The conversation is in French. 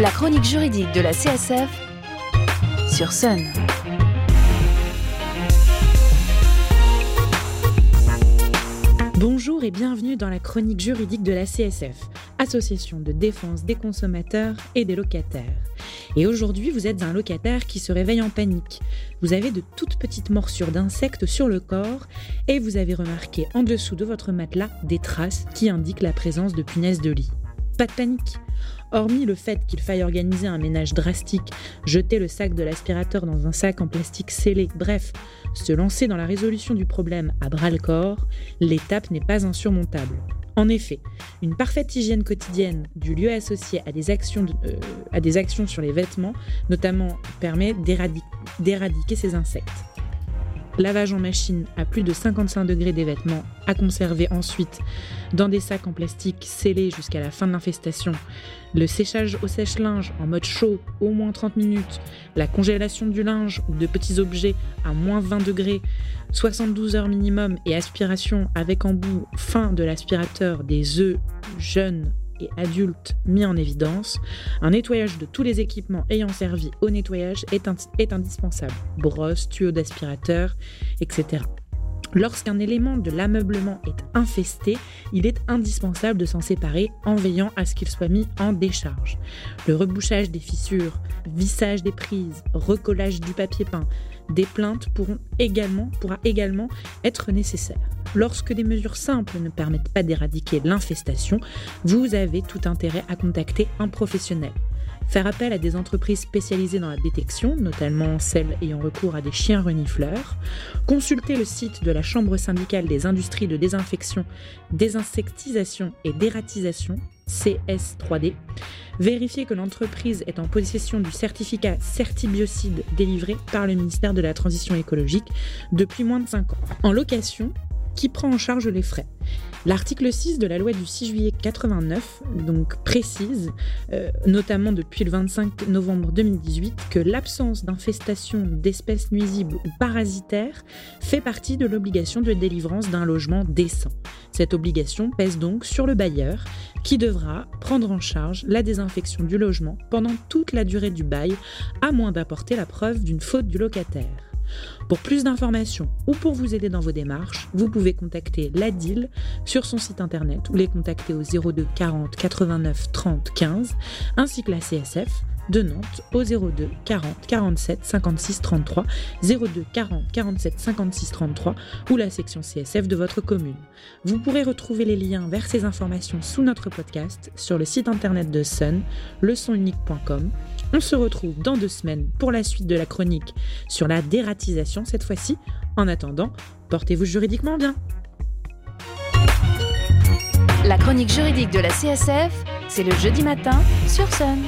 La chronique juridique de la CSF sur Sun. Bonjour et bienvenue dans la chronique juridique de la CSF, Association de défense des consommateurs et des locataires. Et aujourd'hui, vous êtes un locataire qui se réveille en panique. Vous avez de toutes petites morsures d'insectes sur le corps et vous avez remarqué en dessous de votre matelas des traces qui indiquent la présence de punaises de lit. Pas de panique. Hormis le fait qu'il faille organiser un ménage drastique, jeter le sac de l'aspirateur dans un sac en plastique scellé, bref, se lancer dans la résolution du problème à bras le corps, l'étape n'est pas insurmontable. En effet, une parfaite hygiène quotidienne du lieu associé à des actions, euh, à des actions sur les vêtements, notamment, permet d'éradiquer ces insectes lavage en machine à plus de 55 degrés des vêtements, à conserver ensuite dans des sacs en plastique scellés jusqu'à la fin de l'infestation, le séchage au sèche-linge en mode chaud au moins 30 minutes, la congélation du linge ou de petits objets à moins 20 degrés, 72 heures minimum et aspiration avec en bout fin de l'aspirateur des œufs jeunes et adultes mis en évidence, un nettoyage de tous les équipements ayant servi au nettoyage est, indispensable. Brosse, tuyaux d'aspirateur, etc. Lorsqu'un élément de l'ameublement est infesté, il est indispensable de s'en séparer en veillant à ce qu'il soit mis en décharge. Le rebouchage des fissures, vissage des prises, recollage du papier peint, des plaintes pourront également, pourra également être nécessaire. Lorsque des mesures simples ne permettent pas d'éradiquer l'infestation, vous avez tout intérêt à contacter un professionnel. Faire appel à des entreprises spécialisées dans la détection, notamment celles ayant recours à des chiens renifleurs. Consulter le site de la Chambre syndicale des industries de désinfection, désinsectisation et dératisation, CS3D. Vérifier que l'entreprise est en possession du certificat Certibiocide délivré par le ministère de la Transition écologique depuis moins de 5 ans. En location, qui prend en charge les frais L'article 6 de la loi du 6 juillet 89 donc précise, euh, notamment depuis le 25 novembre 2018, que l'absence d'infestation d'espèces nuisibles ou parasitaires fait partie de l'obligation de délivrance d'un logement décent. Cette obligation pèse donc sur le bailleur qui devra prendre en charge la désinfection du logement pendant toute la durée du bail, à moins d'apporter la preuve d'une faute du locataire. Pour plus d'informations ou pour vous aider dans vos démarches, vous pouvez contacter l'ADIL sur son site internet ou les contacter au 02 40 89 30 15 ainsi que la CSF de Nantes au 02 40 47 56 33, 02 40 47 56 33 ou la section CSF de votre commune. Vous pourrez retrouver les liens vers ces informations sous notre podcast sur le site internet de Sun, leçonunique.com. On se retrouve dans deux semaines pour la suite de la chronique sur la dératisation cette fois-ci. En attendant, portez-vous juridiquement bien. La chronique juridique de la CSF, c'est le jeudi matin sur Sun.